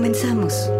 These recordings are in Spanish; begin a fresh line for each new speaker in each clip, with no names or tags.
Comenzamos.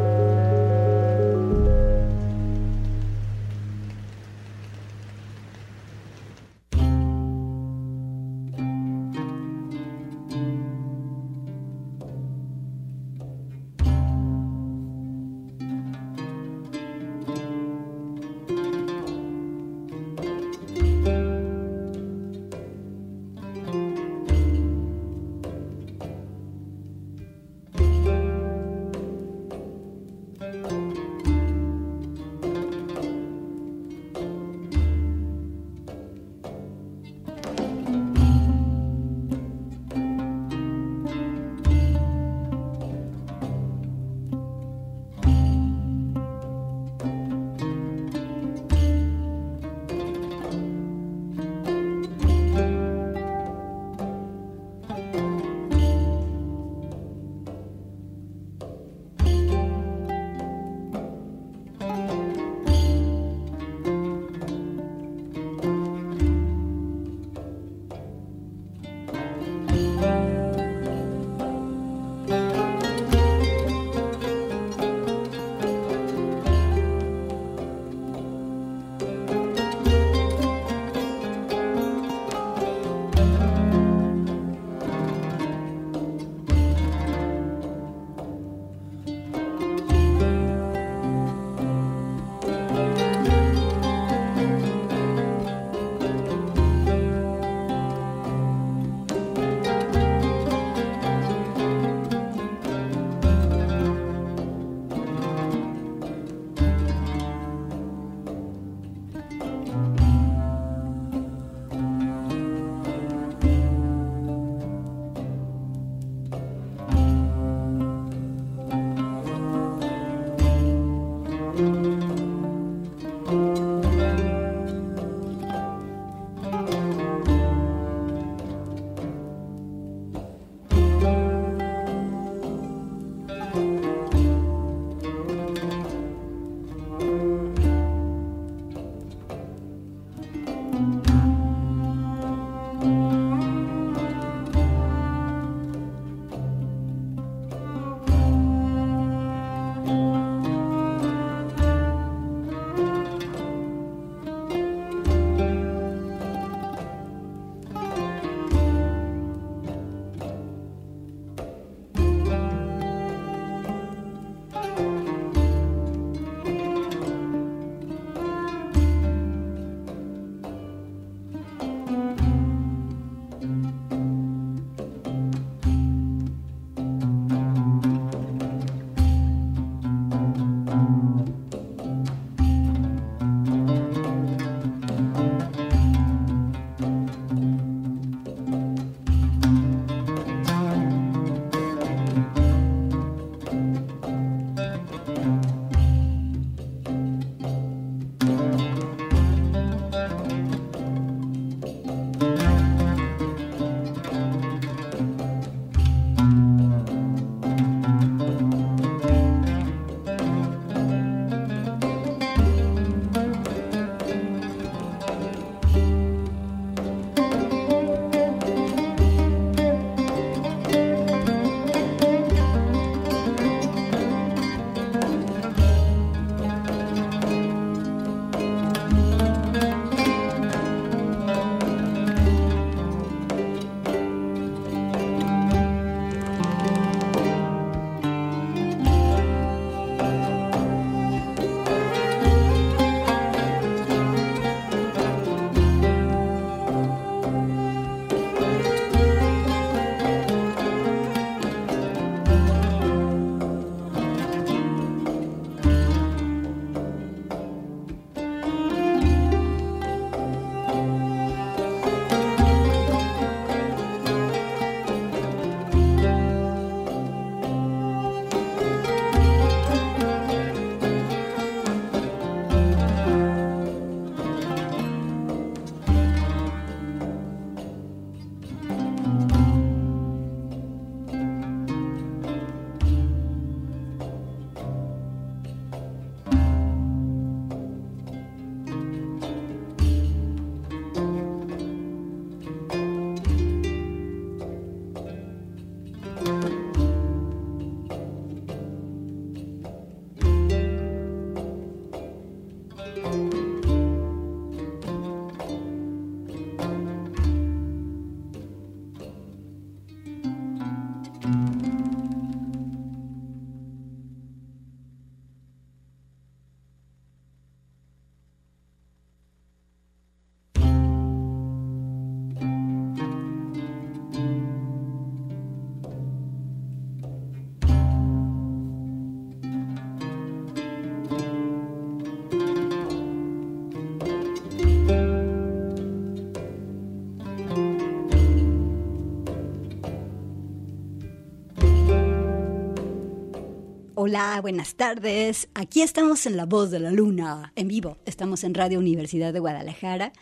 Hola, buenas tardes. Aquí estamos en La Voz de la Luna, en vivo. Estamos en Radio Universidad de Guadalajara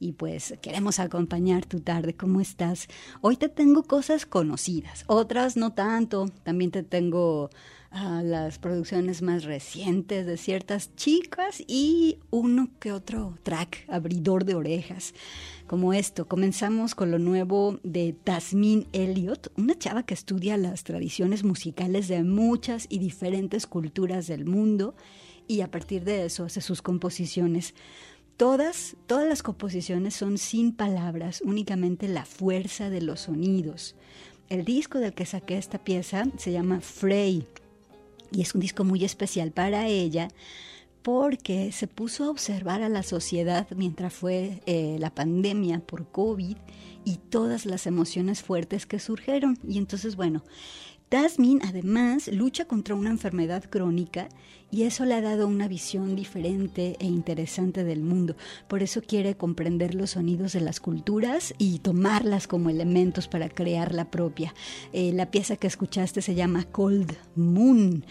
y pues queremos acompañar tu tarde. ¿Cómo estás? Hoy te tengo cosas conocidas, otras no tanto. También te tengo a las producciones más recientes de ciertas chicas y uno que otro track abridor de orejas como esto. Comenzamos con lo nuevo de Tasmin Elliott, una chava que estudia las tradiciones musicales de muchas y diferentes culturas del mundo y a partir de eso hace sus composiciones. Todas, todas las composiciones son sin palabras, únicamente la fuerza de los sonidos. El disco del que saqué esta pieza se llama Frey y es un disco muy especial para ella porque se puso a observar a la sociedad mientras fue eh, la pandemia por COVID y todas las emociones fuertes que surgieron. Y entonces, bueno, Tasmin además lucha contra una enfermedad crónica y eso le ha dado una visión diferente e interesante del mundo. Por eso quiere comprender los sonidos de las culturas y tomarlas como elementos para crear la propia. Eh, la pieza que escuchaste se llama Cold Moon.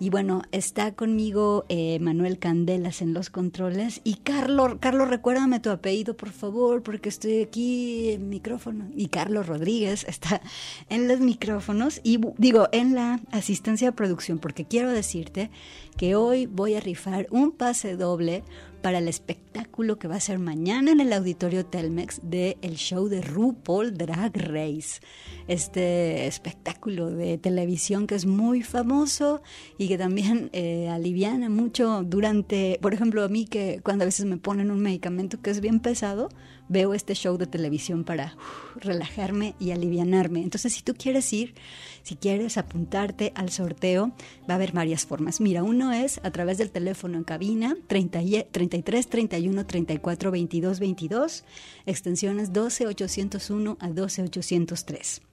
Y bueno, está conmigo eh, Manuel Candelas en los controles. Y Carlos, Carlos, recuérdame tu apellido, por favor, porque estoy aquí en micrófono. Y Carlos Rodríguez está en los micrófonos y digo, en la asistencia de producción, porque quiero decirte que hoy voy a rifar un pase doble para el espectáculo que va a ser mañana en el auditorio Telmex de el show de RuPaul Drag Race. Este espectáculo de televisión que es muy famoso y que también eh, aliviana mucho durante, por ejemplo, a mí que cuando a veces me ponen un medicamento que es bien pesado, veo este show de televisión para relajarme y alivianarme. Entonces, si tú quieres ir, si quieres apuntarte al sorteo, va a haber varias formas. Mira, uno es a través del teléfono en cabina 30, 33 31 34 22 22, extensiones 12 801 a 12 803.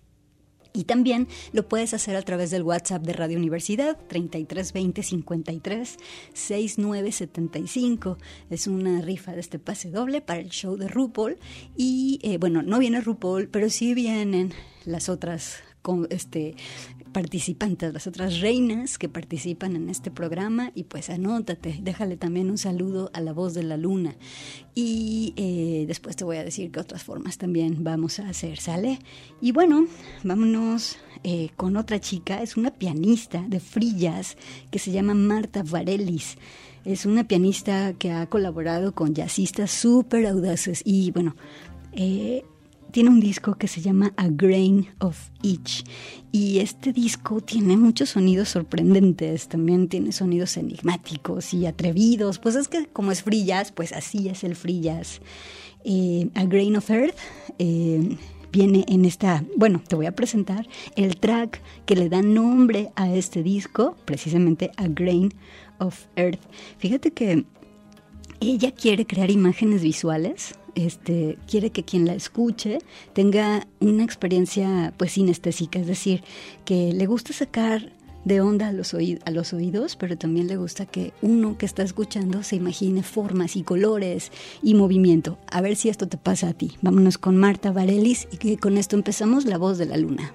Y también lo puedes hacer a través del WhatsApp de Radio Universidad 3320 53 6975. Es una rifa de este pase doble para el show de RuPaul. Y eh, bueno, no viene RuPaul, pero sí vienen las otras con este participantes, las otras reinas que participan en este programa y pues anótate, déjale también un saludo a la voz de la luna y eh, después te voy a decir qué otras formas también vamos a hacer, ¿sale? Y bueno, vámonos eh, con otra chica, es una pianista de frillas que se llama Marta Varelis. Es una pianista que ha colaborado con jazzistas súper audaces y bueno, eh, tiene un disco que se llama A Grain of Each y este disco tiene muchos sonidos sorprendentes, también tiene sonidos enigmáticos y atrevidos, pues es que como es free jazz, pues así es el free jazz. Eh, a Grain of Earth eh, viene en esta, bueno, te voy a presentar el track que le da nombre a este disco, precisamente A Grain of Earth. Fíjate que ella quiere crear imágenes visuales este, quiere que quien la escuche tenga una experiencia pues sinestésica, es decir, que le gusta sacar de onda a los, a los oídos, pero también le gusta que uno que está escuchando se imagine formas y colores y movimiento. A ver si esto te pasa a ti. Vámonos con Marta Varelis y que con esto empezamos La Voz de la Luna.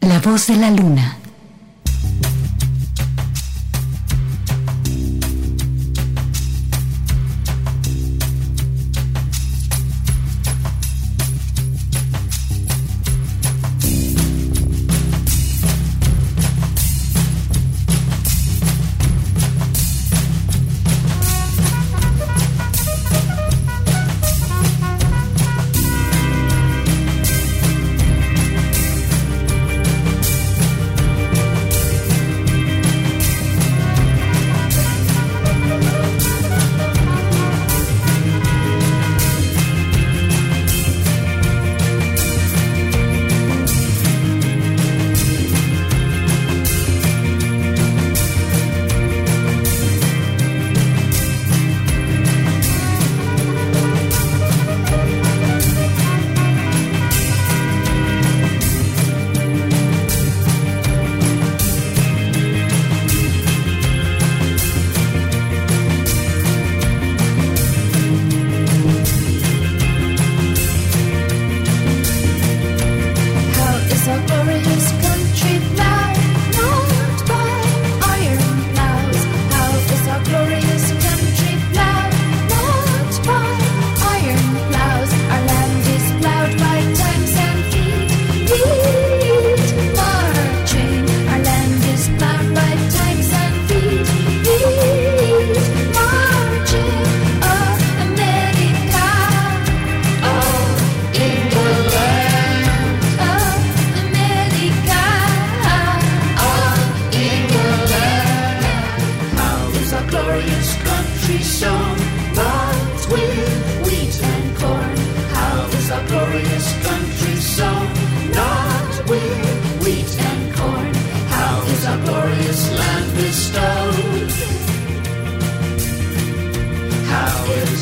La voz de la luna.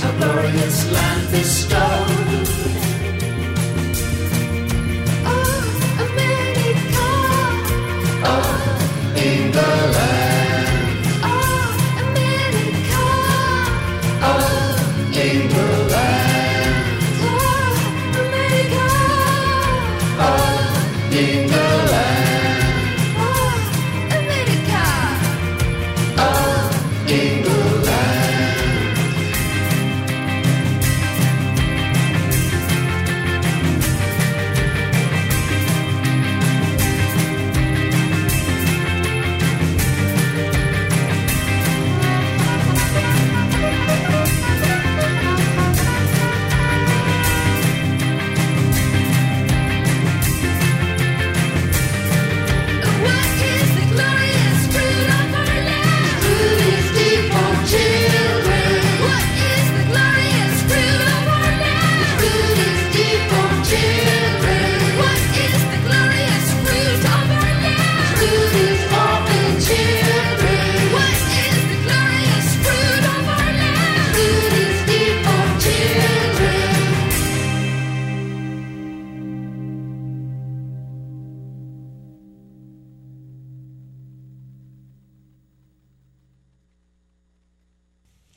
A glorious land bestowed.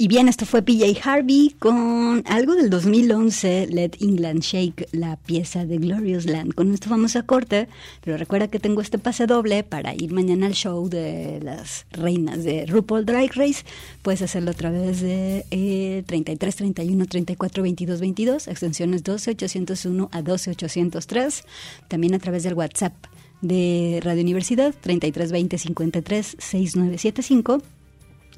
Bien, esto fue PJ Harvey con algo del 2011, Let England Shake, la pieza de Glorious Land. Con esto vamos a corte, pero recuerda que tengo este pase doble para ir mañana al show de las reinas de RuPaul Drag Race. Puedes hacerlo a través de eh, 33 31 34 22 22, extensiones 12 801 a 12 803. También a través del WhatsApp de Radio Universidad 33 20 53 6975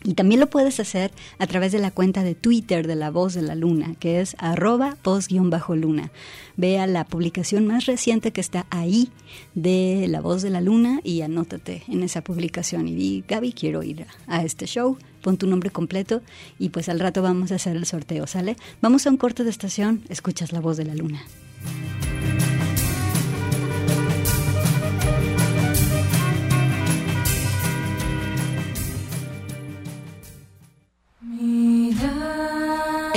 y también lo puedes hacer a través de la cuenta de Twitter de La Voz de la Luna, que es arroba voz-luna. Vea la publicación más reciente que está ahí de La Voz de la Luna y anótate en esa publicación y di, Gaby, quiero ir a este show, pon tu nombre completo y pues al rato vamos a hacer el sorteo, ¿sale? Vamos a un corte de estación, escuchas La Voz de la Luna.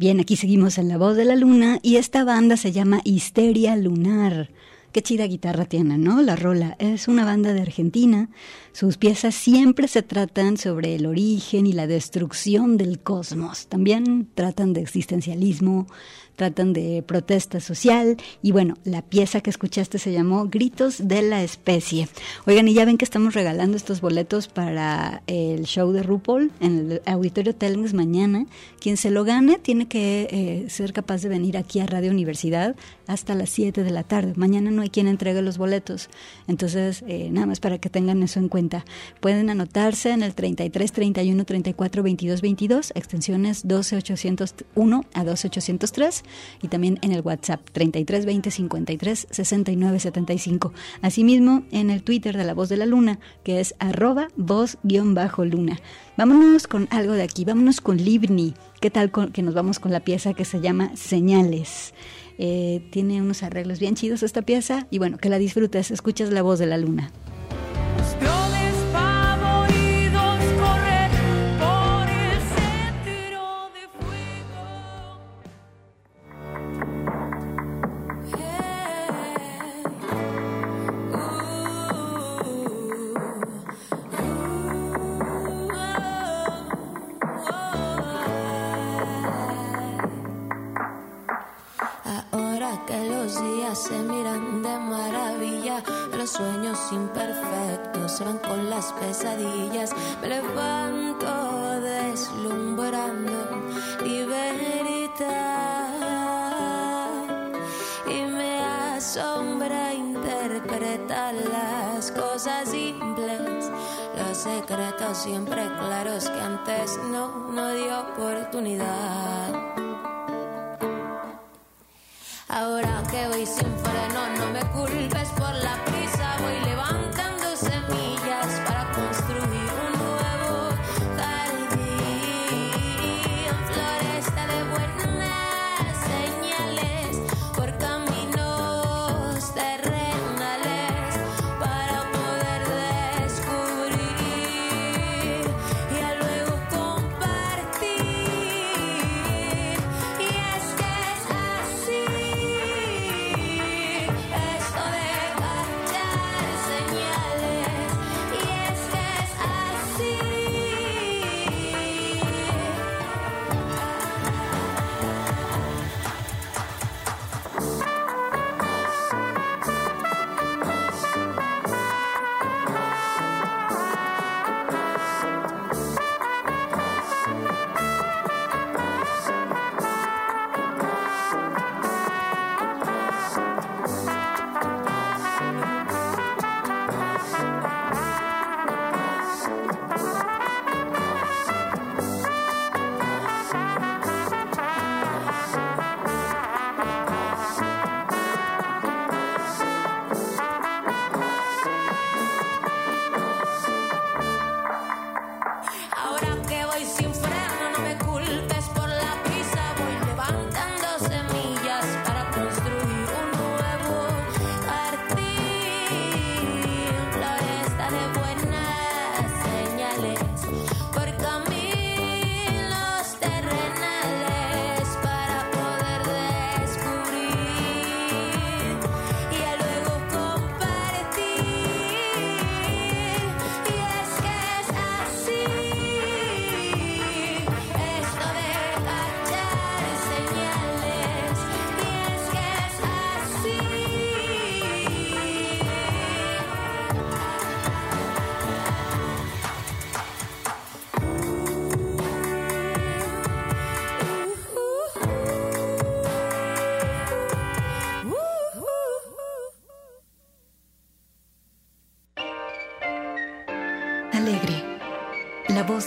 Bien, aquí seguimos en La Voz de la Luna y esta banda se llama Histeria Lunar. Qué chida guitarra tiene, ¿no? La Rola. Es una banda de Argentina. Sus piezas siempre se tratan sobre el origen y la destrucción del cosmos. También tratan de existencialismo, tratan de protesta social y bueno, la pieza que escuchaste se llamó Gritos de la Especie. Oigan, y ya ven que estamos regalando estos boletos para el show de RuPaul en el Auditorio Telens mañana. Quien se lo gane tiene que eh, ser capaz de venir aquí a Radio Universidad hasta las 7 de la tarde. Mañana no hay quien entregue los boletos. Entonces, eh, nada más para que tengan eso en cuenta. Pueden anotarse en el 33 31 34 22 22, extensiones 12801 a 12803 y también en el WhatsApp 33 20 53 69 75. Asimismo, en el Twitter de La Voz de la Luna, que es arroba voz-luna. Vámonos con algo de aquí, vámonos con Libni. ¿Qué tal que nos vamos con la pieza que se llama Señales? Eh, tiene unos arreglos bien chidos esta pieza y bueno, que la disfrutes, escuchas la voz de la luna.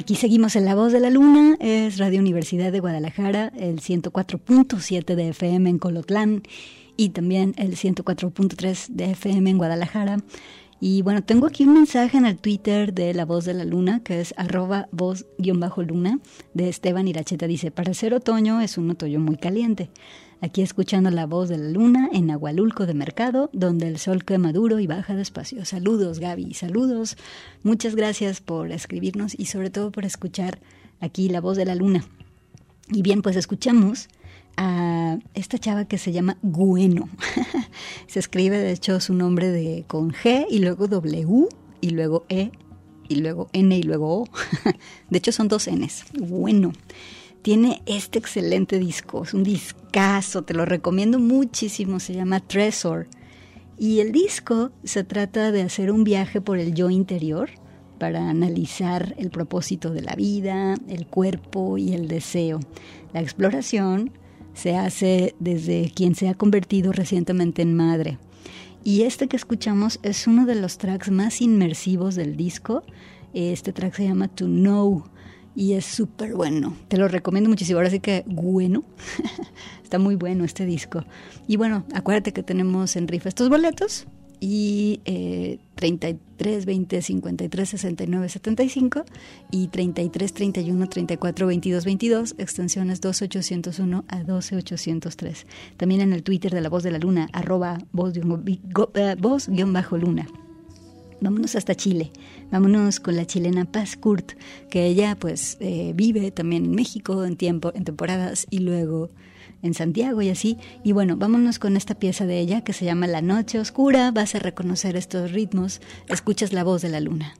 Aquí seguimos en La Voz de la Luna, es Radio Universidad de Guadalajara, el 104.7 de FM en Colotlán y también el 104.3 de FM en Guadalajara. Y bueno, tengo aquí un mensaje en el Twitter de La Voz de la Luna, que es arroba voz-luna, de Esteban Iracheta. Dice, para ser otoño es un otoño muy caliente. Aquí escuchando la voz de la luna en Agualulco de Mercado, donde el sol quema duro y baja despacio. Saludos, Gaby, saludos. Muchas gracias por escribirnos y sobre todo por escuchar aquí la voz de la luna. Y bien, pues escuchamos a esta chava que se llama Gueno. se escribe, de hecho, su nombre de con G y luego W y luego E y luego N y luego O. de hecho, son dos Ns. Bueno tiene este excelente disco, es un discazo, te lo recomiendo muchísimo, se llama Tresor. Y el disco se trata de hacer un viaje por el yo interior para analizar el propósito de la vida, el cuerpo y el deseo. La exploración se hace desde quien se ha convertido recientemente en madre. Y este que escuchamos es uno de los tracks más inmersivos del disco. Este track se llama To Know y es súper bueno. Te lo recomiendo muchísimo. Ahora sí que bueno. Está muy bueno este disco. Y bueno, acuérdate que tenemos en rifa estos boletos y eh, 33 20 53 69 75 y 33 31 34 22 22 extensiones 2801 a 12803 también en el Twitter de la voz de la luna arroba voz-luna vámonos hasta Chile, vámonos con la chilena Paz Kurt, que ella pues eh, vive también en México en tiempo, en temporadas y luego en Santiago y así. Y bueno, vámonos con esta pieza de ella que se llama La Noche Oscura, vas a reconocer estos ritmos, escuchas la voz de la luna.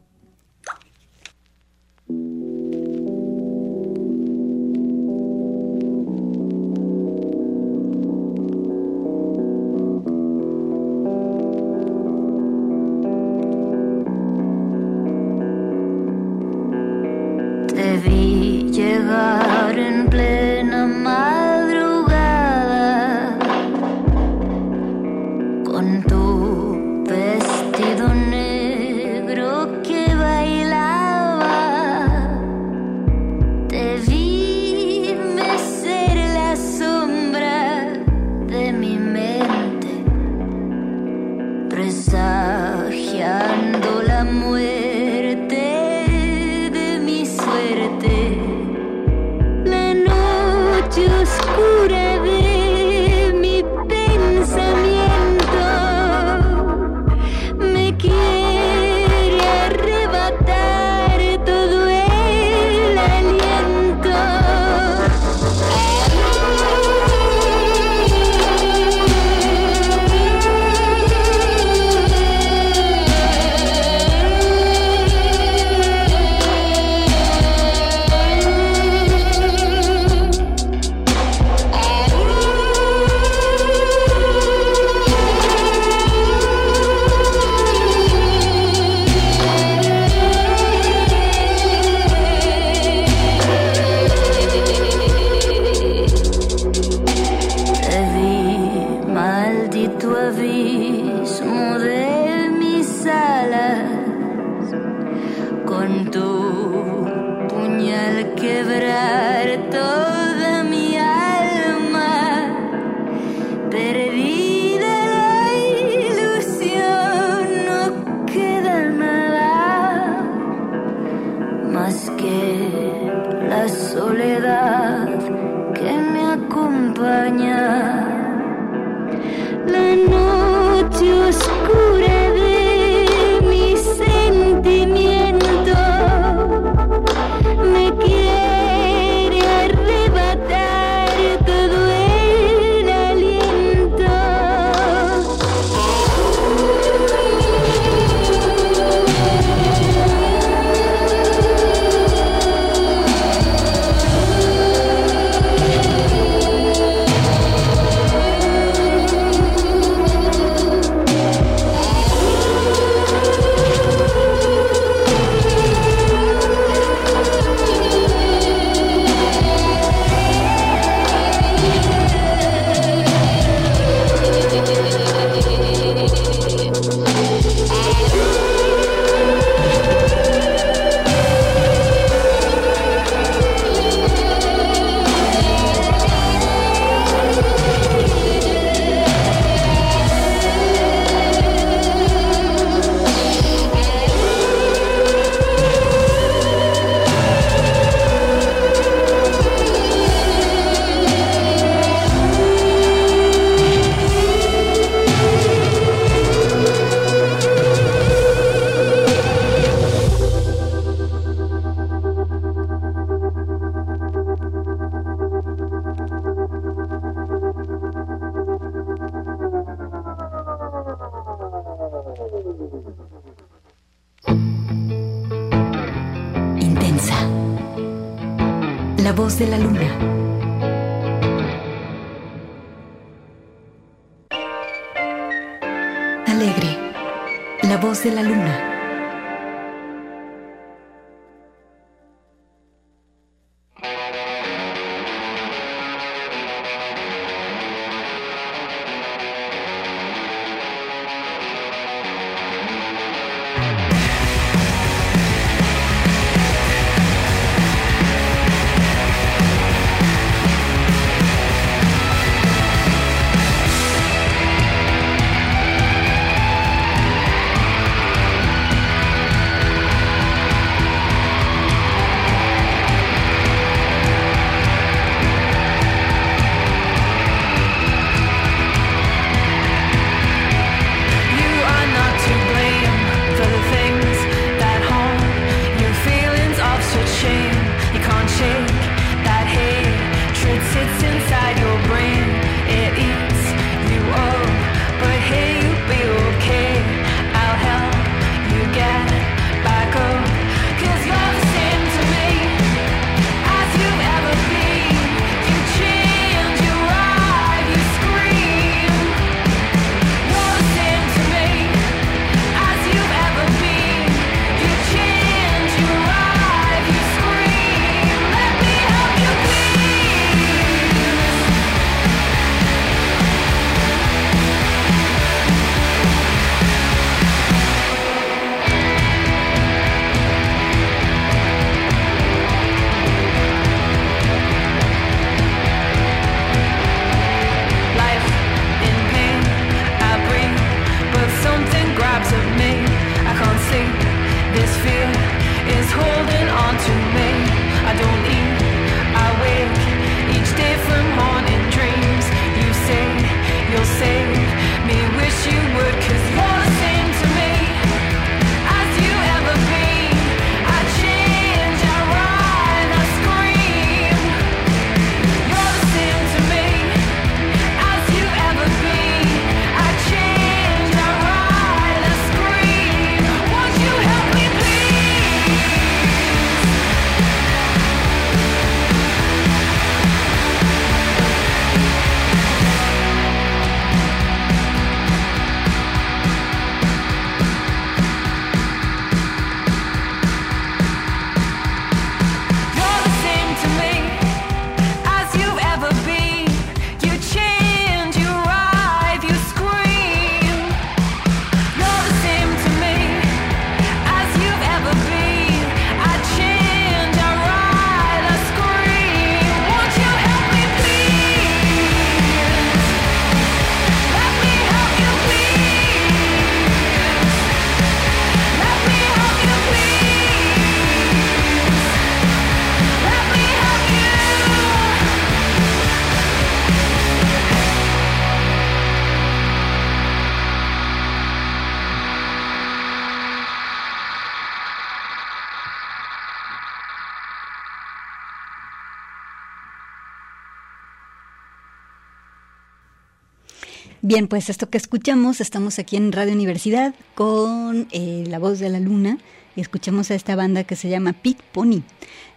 Bien, pues esto que escuchamos, estamos aquí en Radio Universidad con eh, La Voz de la Luna y escuchamos a esta banda que se llama Pit Pony.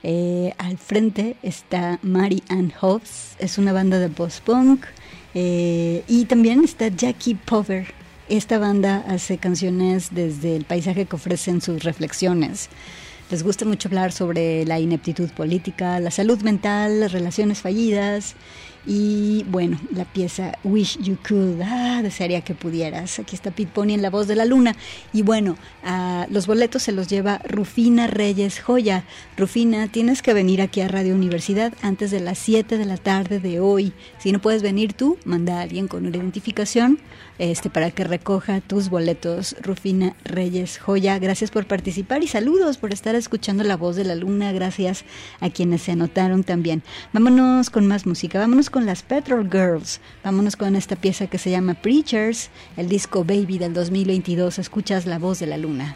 Eh, al frente está Mary Ann Hobbs, es una banda de post-punk eh, y también está Jackie Pover. Esta banda hace canciones desde el paisaje que ofrecen sus reflexiones. Les gusta mucho hablar sobre la ineptitud política, la salud mental, las relaciones fallidas y bueno, la pieza Wish You Could, ah, desearía que pudieras. Aquí está Pete Pony en la voz de la luna. Y bueno, ah, los boletos se los lleva Rufina Reyes Joya. Rufina, tienes que venir aquí a Radio Universidad antes de las 7 de la tarde de hoy. Si no puedes venir tú, manda a alguien con una identificación este, para que recoja tus boletos. Rufina Reyes Joya, gracias por participar y saludos por estar escuchando la voz de la luna. Gracias a quienes se anotaron también. Vámonos con más música, vámonos con las Petrol Girls, vámonos con esta pieza que se llama Preachers, el disco Baby del 2022. Escuchas la voz de la luna.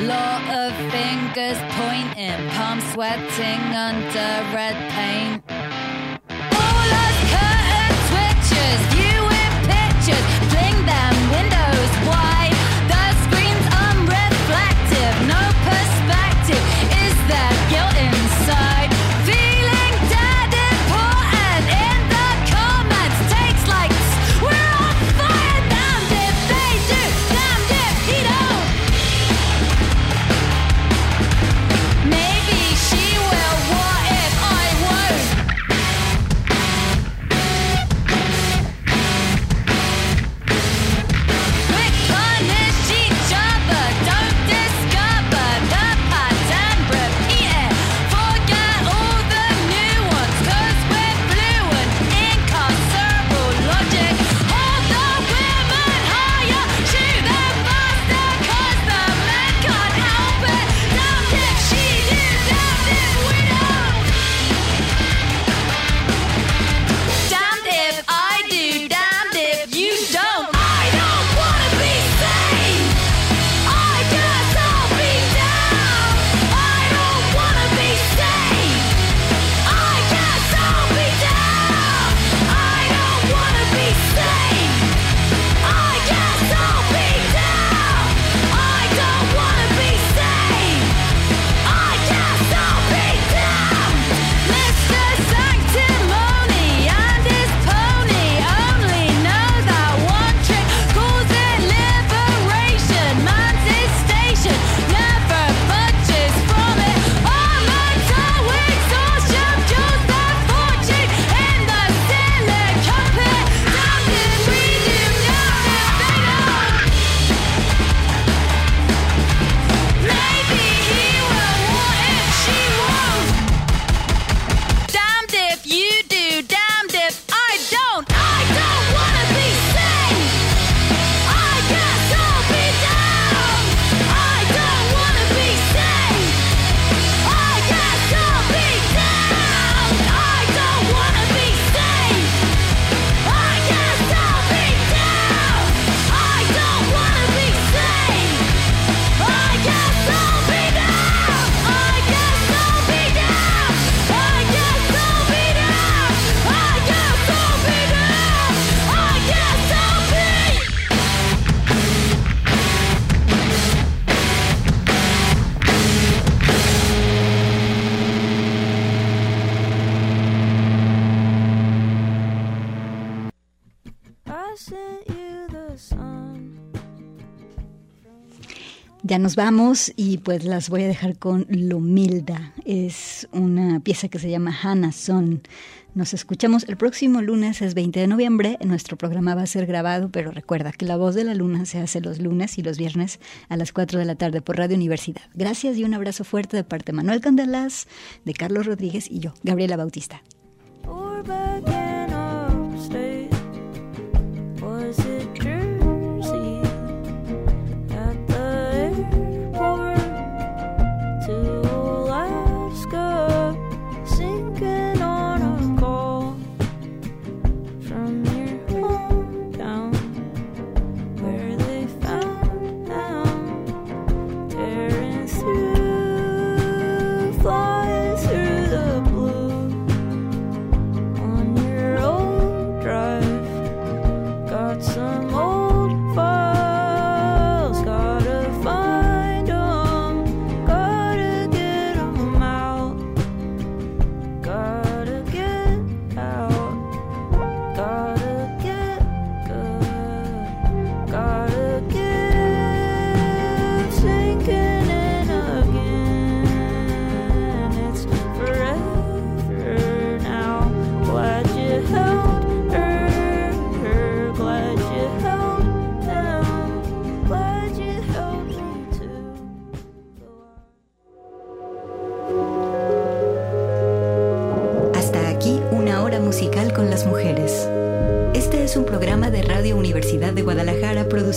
Lot of fingers pointing, palms sweating under red paint.
nos vamos y pues las voy a dejar con Lumilda. Es una pieza que se llama Hannah Son. Nos escuchamos el próximo lunes, es 20 de noviembre. Nuestro programa va a ser grabado, pero recuerda que La Voz de la Luna se hace los lunes y los viernes a las 4 de la tarde por Radio Universidad. Gracias y un abrazo fuerte de parte de Manuel Candelas, de Carlos Rodríguez y yo, Gabriela Bautista.